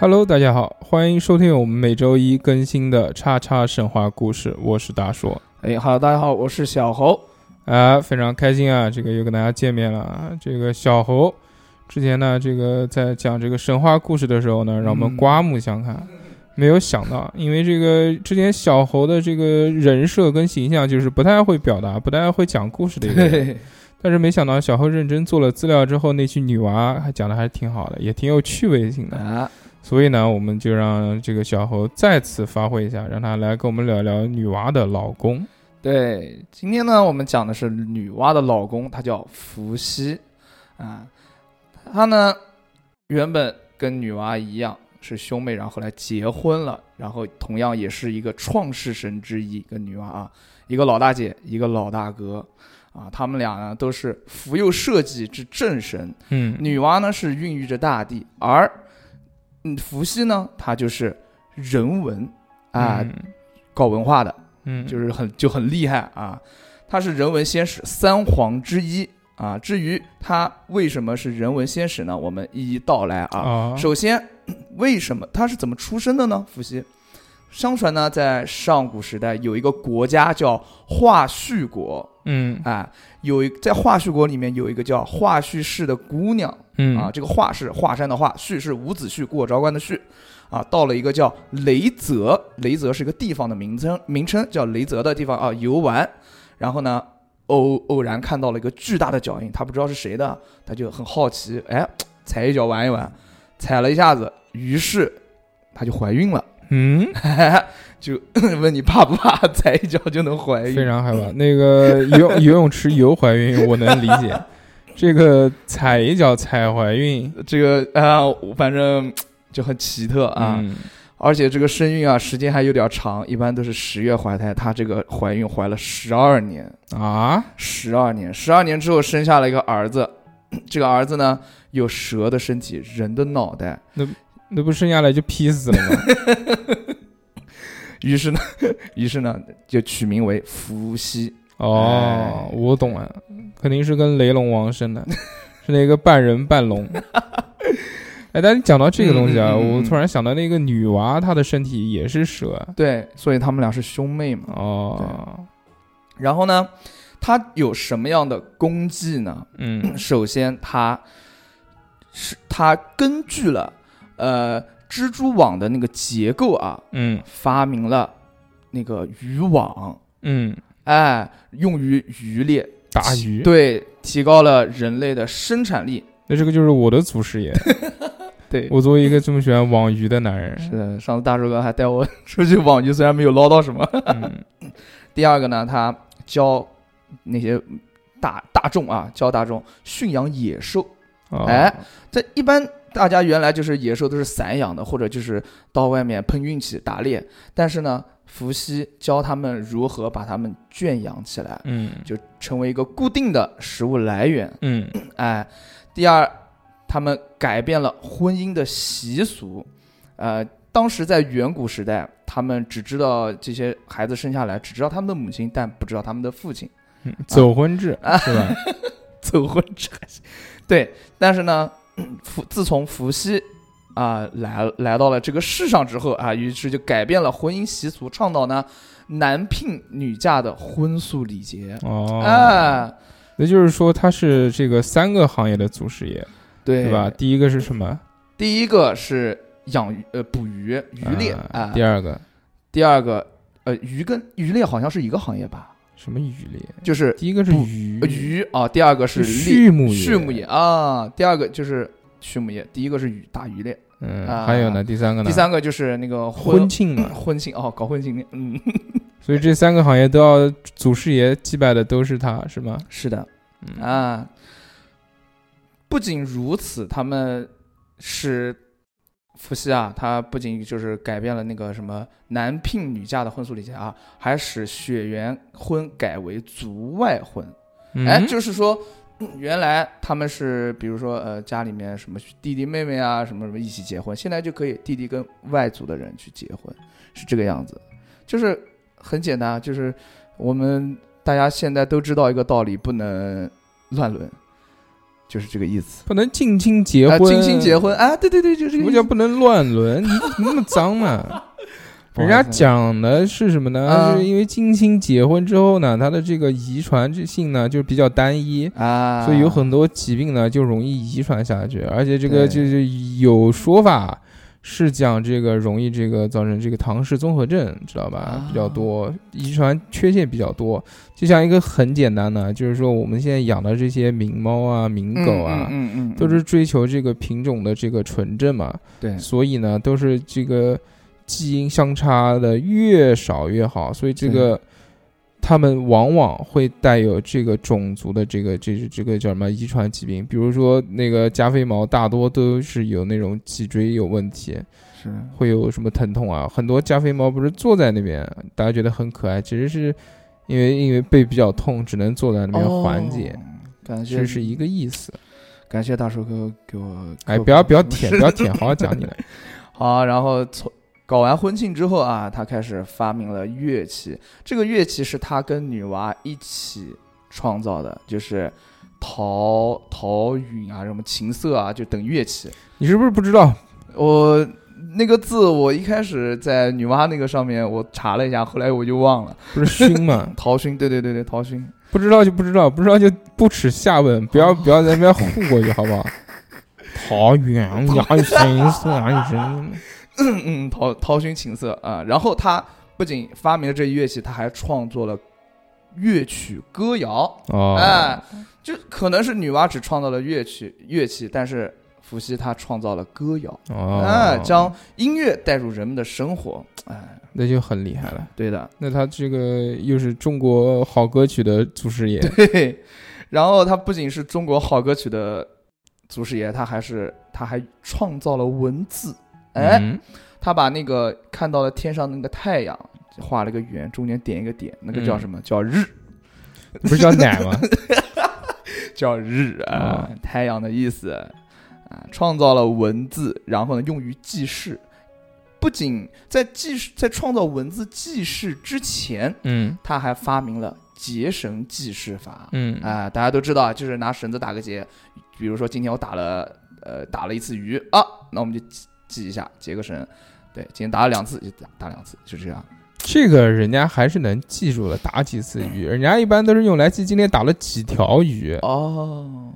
Hello，大家好，欢迎收听我们每周一更新的叉叉神话故事，我是大硕。哎哈喽，大家好，我是小猴。啊，非常开心啊，这个又跟大家见面了啊。这个小猴之前呢，这个在讲这个神话故事的时候呢，让我们嗯刮目相看。没有想到，因为这个之前小猴的这个人设跟形象就是不太会表达、不太会讲故事的一个人，但是没想到小猴认真做了资料之后，那句女娃还讲的还是挺好的，也挺有趣味性的。啊，所以呢，我们就让这个小猴再次发挥一下，让他来跟我们聊聊女娲的老公。对，今天呢，我们讲的是女娲的老公，他叫伏羲啊。他呢，原本跟女娲一样是兄妹，然后后来结婚了，然后同样也是一个创世神之一，跟女娲啊，一个老大姐，一个老大哥啊，他们俩呢都是福佑社稷之正神。嗯，女娲呢是孕育着大地，而嗯伏羲呢，他就是人文啊，嗯搞文化的。嗯，就是很就很厉害啊，他是人文先史三皇之一啊。至于他为什么是人文先史呢？我们一一道来啊。啊，首先，为什么他是怎么出生的呢？伏羲，相传呢，在上古时代有一个国家叫华胥国，嗯。啊，有一在华胥国里面有一个叫华胥氏的姑娘。嗯。啊，这个华是华山的华，胥是伍子胥过昭关的胥，啊，到了一个叫雷泽，雷泽是一个地方的名称，名称叫雷泽的地方啊游玩，然后呢偶偶然看到了一个巨大的脚印，他不知道是谁的，他就很好奇，哎，踩一脚玩一玩，踩了一下子，于是她就怀孕了，嗯，就 问你怕不怕，踩一脚就能怀孕？非常害怕。那个游游泳池游怀孕，我能理解。这个踩一脚踩怀孕这个啊、反正就很奇特啊。嗯而且这个身孕啊，时间还有点长，一般都是十月怀胎。她这个怀孕怀了十二年，啊，十二年，十二年之后生下了一个儿子。这个儿子呢，有蛇的身体，人的脑袋。那不生下来就劈死了吗？于是呢，于是呢，就取名为伏羲。哦哎，我懂了，肯定是跟雷龙王生的，是那个半人半龙。哎，但是讲到这个东西啊，我突然想到那个女娃，她的身体也是蛇。对，所以他们俩是兄妹嘛。哦，然后呢，他有什么样的功绩呢？嗯首先，他是他根据了呃蜘蛛网的那个结构啊，嗯发明了那个渔网，嗯，哎，用于渔猎，打鱼。对，提高了人类的生产力。那这个就是我的祖师爷。对，我作为一个这么喜欢网鱼的男人，是的，上次大叔哥还带我出去网鱼，虽然没有捞到什么。嗯 第二个呢，他教那些大大众啊，教大众驯养野兽。哦哎，这一般大家原来就是野兽都是散养的，或者就是到外面碰运气打猎。但是呢，伏羲教他们如何把它们圈养起来，嗯就成为一个固定的食物来源。嗯 哎，第二，他们改变了婚姻的习俗。呃，当时在远古时代，他们只知道这些孩子生下来，只知道他们的母亲，但不知道他们的父亲。嗯，走婚制啊是吧？走婚制还行。对，但是呢，伏自从伏羲啊、来来到了这个世上之后啊，于是就改变了婚姻习俗，倡导呢男聘女嫁的婚俗礼节。哦，啊，那就是说他是这个三个行业的祖师爷，对对吧？？第一个是什么？第一个是养鱼呃捕鱼渔猎啊，第二个第二个呃鱼跟渔猎好像是一个行业吧，什么渔猎？就是第一个是不鱼呃鱼啊，第二个是畜牧业畜牧业啊，第二个就是畜牧业，第一个是鱼，大渔猎，嗯，啊还有呢，第三个呢？第三个就是那个婚庆嘛。婚庆哦，搞婚庆的，嗯，所以这三个行业都要祖师爷祭拜的都是他，是吗？是的嗯啊。不仅如此，他们是伏羲啊，他不仅就是改变了那个什么男聘女嫁的婚俗礼节啊，还使血缘婚改为族外婚。哎，嗯就是说，嗯原来他们是比如说呃家里面什么弟弟妹妹啊什么什么一起结婚，现在就可以弟弟跟外族的人去结婚，是这个样子。就是很简单，啊就是我们大家现在都知道一个道理，不能乱伦。就是这个意思。不能近亲结啊，婚，近亲结婚啊，对对对，就这什个意思。么叫不能乱伦？你怎么那么脏嘛？人家讲的是什么呢？啊是因为近亲结婚之后呢，他的这个遗传性呢就比较单一，啊，所以有很多疾病呢就容易遗传下去，而且这个就是有说法是讲这个容易这个造成这个唐氏综合症，知道吧？啊比较多，遗传缺陷比较多。就像一个很简单的，就是说我们现在养的这些名猫啊、名嗯狗啊，嗯嗯嗯，都是追求这个品种的这个纯正嘛，对所以呢，都是这个基因相差的越少越好，所以这个他们往往会带有这个种族的这个这这个叫什么遗传疾病，比如说那个加菲猫，大多都是有那种脊椎有问题，是会有什么疼痛啊，很多加菲猫不是坐在那边，大家觉得很可爱，其实是因为因为背比较痛，只能坐在那边缓解，哦感谢其实是一个意思。感谢大叔哥给我哎，不要不要舔，不要舔，好好讲你的。好，然后从搞完婚庆之后啊，他开始发明了乐器。这个乐器是他跟女娲一起创造的，就是陶陶允啊，什么琴瑟啊，就等乐器。你是不是不知道？我那个字，我一开始在女娲那个上面我查了一下，后来我就忘了。不是熏吗？陶熏，对对对对，陶熏。不知道就不知道，不知道就不耻下问，不要不要在那边糊过去，好不好？桃园呀，神色啊，人嗯 嗯，陶陶熏琴瑟啊。然后他不仅发明了这乐器，他还创作了乐曲歌谣。哦，哎，就可能是女娲只创造了乐曲乐器，但是伏羲他创造了歌谣，哦，哎，将音乐带入人们的生活。哎，那就很厉害了。对的，那他这个又是中国好歌曲的祖师爷，嘿嘿。然后他不仅是中国好歌曲的祖师爷，他还是他还创造了文字。哎，嗯他把那个看到了天上那个太阳画了个圆，中间点一个点，那个叫嗯什么？叫日，不是叫奶吗？叫日啊，哦太阳的意思啊，创造了文字，然后呢用于记事。不仅在记事，在创造文字记事之前，嗯他还发明了结绳记事法。嗯啊、大家都知道，就是拿绳子打个结，比如说今天我打了呃打了一次鱼啊，那我们就记记一下，结个绳。对，今天打了两次就打打两次，就这样。这个人家还是能记住的，打几次鱼，人家一般都是用来记今天打了几条鱼。哦，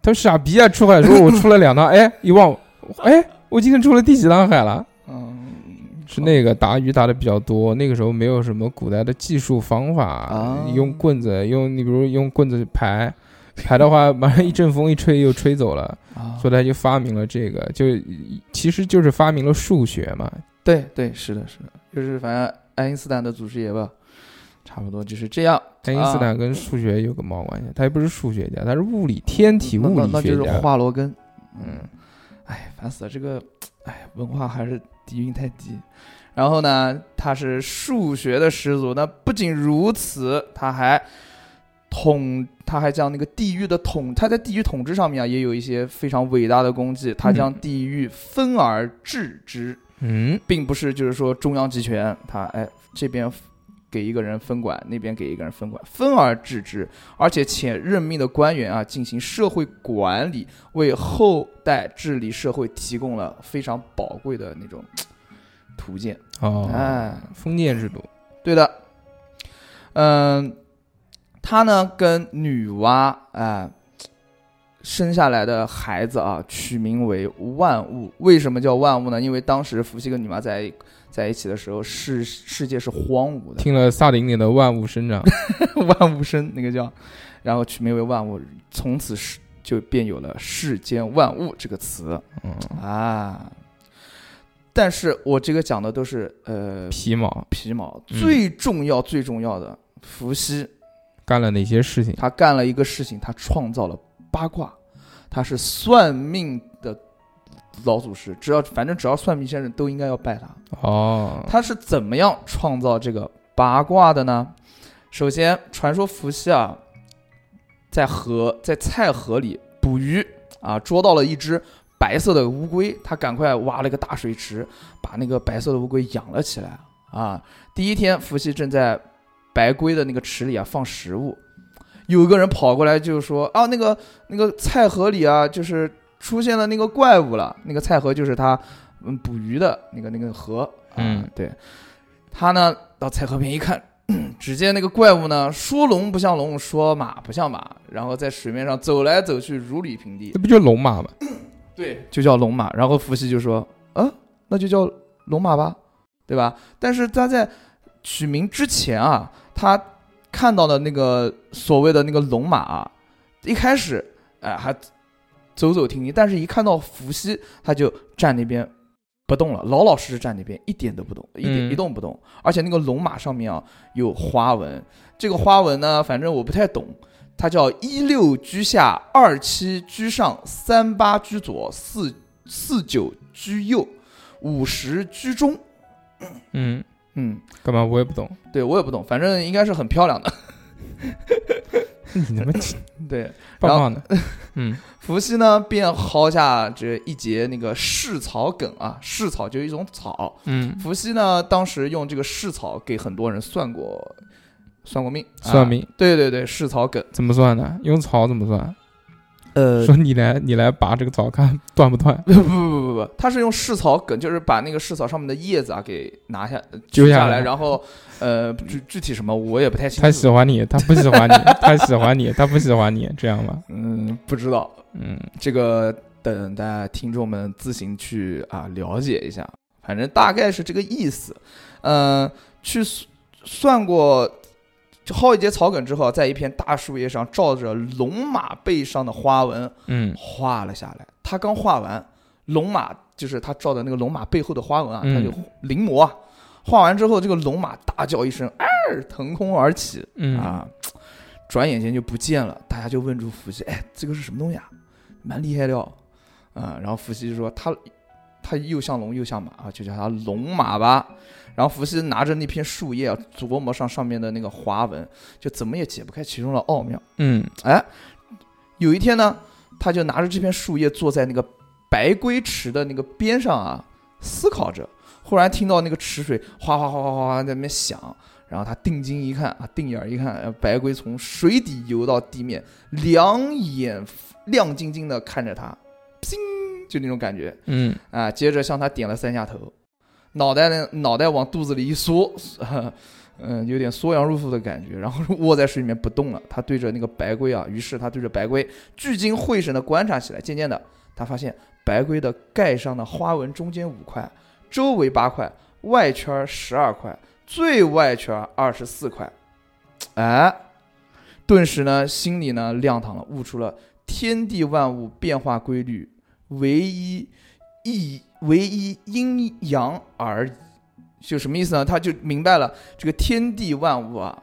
他傻逼啊！出海时候我出了两趟，哎，一忘，哎，我今天出了第几趟海了？嗯，是那个打鱼打的比较多，那个时候没有什么古代的技术方法，啊用棍子，用你比如用棍子排，排的话，马上一阵风一吹又吹走了，啊，所以他就发明了这个，就其实就是发明了数学嘛。对对，是的，是的，就是反正爱因斯坦的祖师爷吧，差不多就是这样。爱因斯坦跟数学有个毛关系？他也不是数学家，他是物理天体物理那那那就是学家。华罗庚。嗯，哎，烦死了，这个，哎，文化还是底蕴太低。然后呢，他是数学的始祖。那不仅如此，他还统，他还将那个地域的统，他在地域统治上面啊，也有一些非常伟大的功绩。他将嗯地域分而治之，嗯并不是就是说中央集权，他哎这边给一个人分管，那边给一个人分管，分而治之，而且且任命的官员啊进行社会管理，为后代治理社会提供了非常宝贵的那种图鉴。哦，哎，封建制度。对的，嗯，他呢跟女娲啊、生下来的孩子啊取名为万物。为什么叫万物呢？因为当时伏羲跟女娲在在一起的时候，世世界是荒芜的，听了萨顶顶的万物生长，万物生那个叫，然后取名为万物，从此是就便有了世间万物这个词嗯，啊。但是我这个讲的都是呃皮毛皮毛，最重要最重要的，伏羲干了哪些事情？他干了一个事情，他创造了八卦，他是算命的老祖师，只要反正只要算命先生都应该要拜他。哦，他是怎么样创造这个八卦的呢？首先，传说伏羲啊，在河在菜河里捕鱼啊，捉到了一只白色的乌龟，他赶快挖了个大水池，把那个白色的乌龟养了起来啊。第一天，伏羲正在白龟的那个池里啊放食物，有一个人跑过来就说啊，那个那个菜河里啊，就是出现了那个怪物了。那个菜河就是他嗯捕鱼的那个那个河。啊嗯对。他呢到菜河边一看，只见那个怪物呢，说龙不像龙，说马不像马，然后在水面上走来走去，如履平地这。不就龙马吗？对，就叫龙马。然后伏羲就说：“啊，那就叫龙马吧，对吧？”但是他在取名之前啊，他看到的那个所谓的那个龙马啊，一开始哎、还走走停停，但是一看到伏羲，他就站那边不动了，老老实实站那边，一点都不动，一点嗯一动不动。而且那个龙马上面啊有花纹，这个花纹呢，反正我不太懂。它叫一六居下，二七居上，三八居左，四四九居右，五十居中。嗯，嗯，干嘛我也不懂。对我也不懂，反正应该是很漂亮的。你他妈 对，棒棒的。嗯伏羲呢便薅下这一节那个蓍草梗啊，蓍草就是一种草。嗯，伏羲呢当时用这个蓍草给很多人算过，算过命，算命啊对对对，蓍草梗。怎么算的？用草怎么算？呃，说你来，你来拔这个草，看断不断。不不不不不，他是用试草梗，就是把那个试草上面的叶子啊给拿下揪下来然后呃具具体什么我也不太清楚他喜，欢你，他不喜欢你，他喜欢你，他不喜欢你，这样吗？嗯，不知道嗯这个等大家听众们自行去啊了解一下，反正大概是这个意思。嗯、去算算过，就薅一节草梗之后，在一片大树叶上照着龙马背上的花纹嗯画了下来。他刚画完，龙马就是他照的那个龙马背后的花纹啊，嗯他就临摹啊。画完之后，这个龙马大叫一声，二腾空而起嗯啊，转眼间就不见了。大家就问住伏羲，哎，这个是什么东西啊？蛮厉害的哦。啊，然后伏羲就说他他又像龙又像马啊，就叫他龙马吧。然后伏羲拿着那片树叶啊，琢磨上上面的那个花纹，就怎么也解不开其中的奥妙。嗯哎，有一天呢，他就拿着这片树叶坐在那个白龟池的那个边上啊，思考着。忽然听到那个池水哗哗哗哗哗哗在那边响，然后他定睛一看啊，定眼儿一看，呃白龟从水底游到地面，两眼亮晶晶的看着他，砰，就那种感觉嗯啊。接着向他点了三下头，脑袋呢脑袋往肚子里一缩，嗯，有点缩阳入腹的感觉，然后卧在水里面不动了。他对着那个白龟啊，于是他对着白龟聚精会神的观察起来。渐渐的，他发现白龟的盖上的花纹中间五块，周围八块，外圈十二块，最外圈二十四块。哎，顿时呢，心里呢亮堂了，悟出了天地万物变化规律，唯一一唯一阴阳而已。就什么意思呢？他就明白了，这个天地万物啊，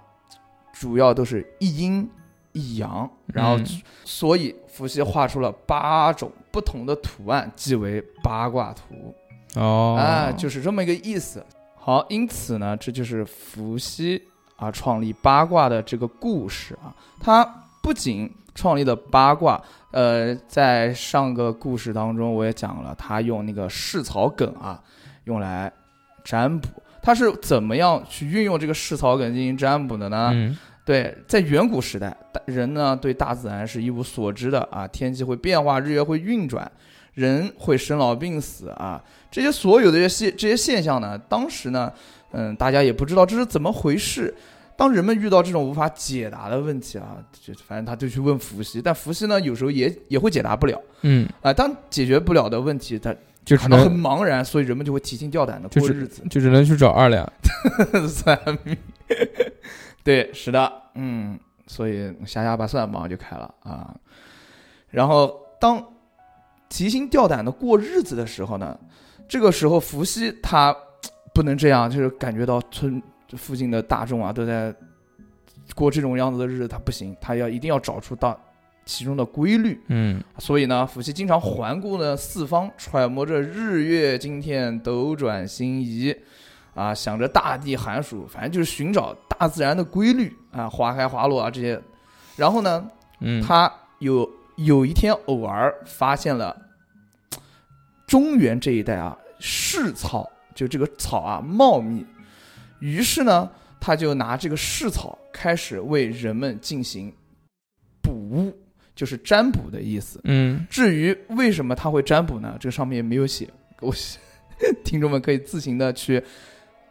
主要都是一阴一阳，然后嗯所以伏羲画出了八种不同的图案，即为八卦图。哦啊，就是这么一个意思。好，因此呢，这就是伏羲啊创立八卦的这个故事啊。他不仅创立的八卦，呃，在上个故事当中我也讲了，他用那个蓍草梗啊，用来占卜。他是怎么样去运用这个蓍草梗进行占卜的呢？嗯对，在远古时代，大人呢对大自然是一无所知的啊，天气会变化，日月会运转，人会生老病死啊，这些所有的这些现这些现象呢，当时呢，嗯，大家也不知道这是怎么回事。当人们遇到这种无法解答的问题啊，就反正他就去问伏羲，但伏羲呢有时候也也会解答不了嗯，啊。当解决不了的问题，他就可能很茫然，所以人们就会提心吊胆的过日子。就只能去找二两。算命，对，是的，嗯，所以瞎瞎把算马上就开了啊。然后当提心吊胆的过日子的时候呢，这个时候伏羲他不能这样，就是感觉到村附近的大众啊都在过这种样子的日子，他不行，他要一定要找出到其中的规律。嗯所以呢，伏羲经常环顾呢四方，揣摩着日月今天斗转星移，啊，想着大地寒暑，反正就是寻找大自然的规律啊，花开花落啊这些。然后呢，嗯，他有有一天偶尔发现了中原这一带啊，蓍草，就这个草啊茂密，于是呢，他就拿这个蓍草开始为人们进行卜，就是占卜的意思。嗯，至于为什么他会占卜呢？这上面也没有写，我 听众们可以自行的去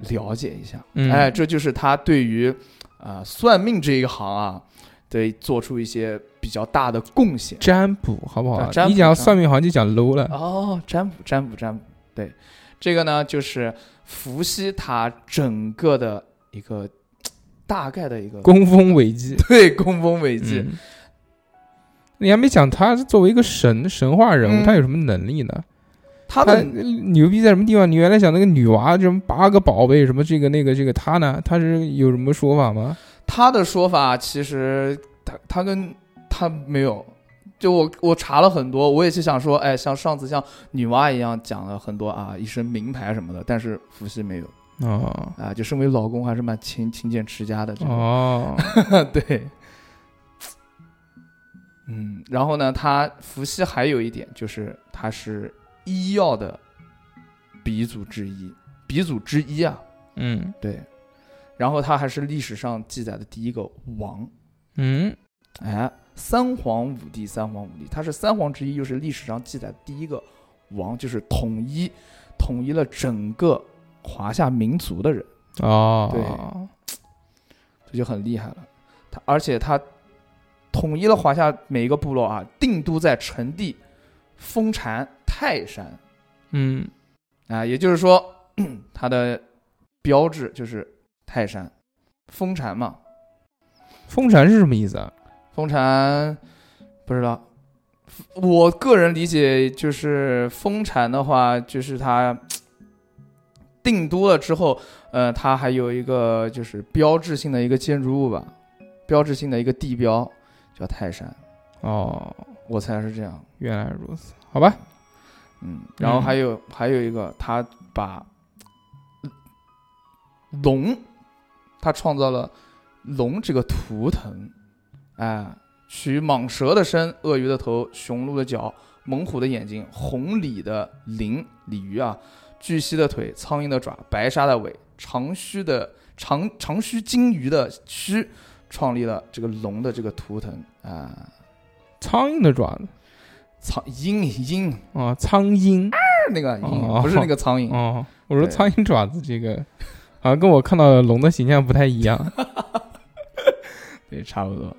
了解一下。嗯哎，这就是他对于啊、算命这一行啊，对做出一些比较大的贡献。占卜好不好啊占？卜你讲占算命好像就讲 low 了。哦，占卜，占卜，占卜，对，这个呢就是伏羲他整个的一个 大概的一个功丰伟绩，对功丰伟绩。嗯你还没讲他作为一个神神话人物，嗯他有什么能力呢？他他的牛逼在什么地方？你原来讲那个女娃什么八个宝贝什么这个那个这个，他呢？他是有什么说法吗？他的说法其实他他跟他没有。就我我查了很多，我也是想说，哎，像上次像女娲一样讲了很多啊，一身名牌什么的，但是伏羲没有哦。啊，就身为老公还是蛮勤勤俭持家的。哦，对，嗯，然后呢，他伏羲还有一点就是他是医药的鼻祖之一，鼻祖之一啊，嗯。对，然后他还是历史上记载的第一个王，嗯。哎，三皇五帝，三皇五帝，他是三皇之一，又是历史上记载的第一个王，就是统一统一了整个华夏民族的人。哦，这就很厉害了。他而且他统一了华夏每一个部落啊，定都在陈地封禅泰山嗯啊，也就是说，他的标志就是泰山封禅嘛。封禅是什么意思啊？封禅不知道，我个人理解就是封禅的话，就是它定都了之后，呃，它还有一个就是标志性的一个建筑物吧，标志性的一个地标叫泰山，哦，我猜是这样。原来如此，好吧。嗯，然后还有、还有一个，他把龙，他创造了龙这个图腾，哎，取蟒蛇的身、鳄鱼的头、雄鹿的角、猛虎的眼睛、红鲤的鳞鲤鱼啊，巨蜥的腿、苍蝇的爪、白鲨的尾、长须的长长须金鱼的须，创立了这个龙的这个图腾啊，苍蝇的爪子苍鹰鹰啊，苍鹰那个不是那个苍蝇，哦，我说苍蝇爪子这个，好像跟我看到的龙的形象不太一样。对，差不多。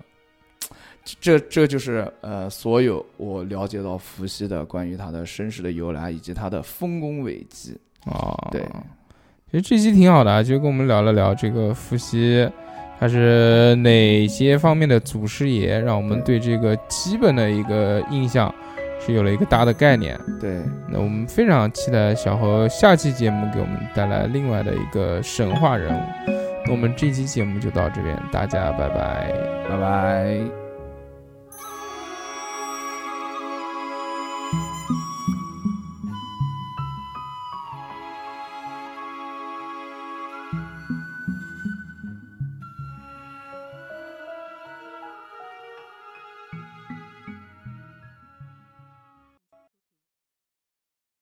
这这就是呃，所有我了解到伏羲的关于他的身世的由来以及他的丰功伟绩。哦，对，其实这期挺好的啊，就跟我们聊了聊这个伏羲，他是哪些方面的祖师爷，让我们对这个基本的一个印象是有了一个大的概念。对，那我们非常期待小何下期节目给我们带来另外的一个神话人物。那我们这期节目就到这边，大家拜拜。拜拜。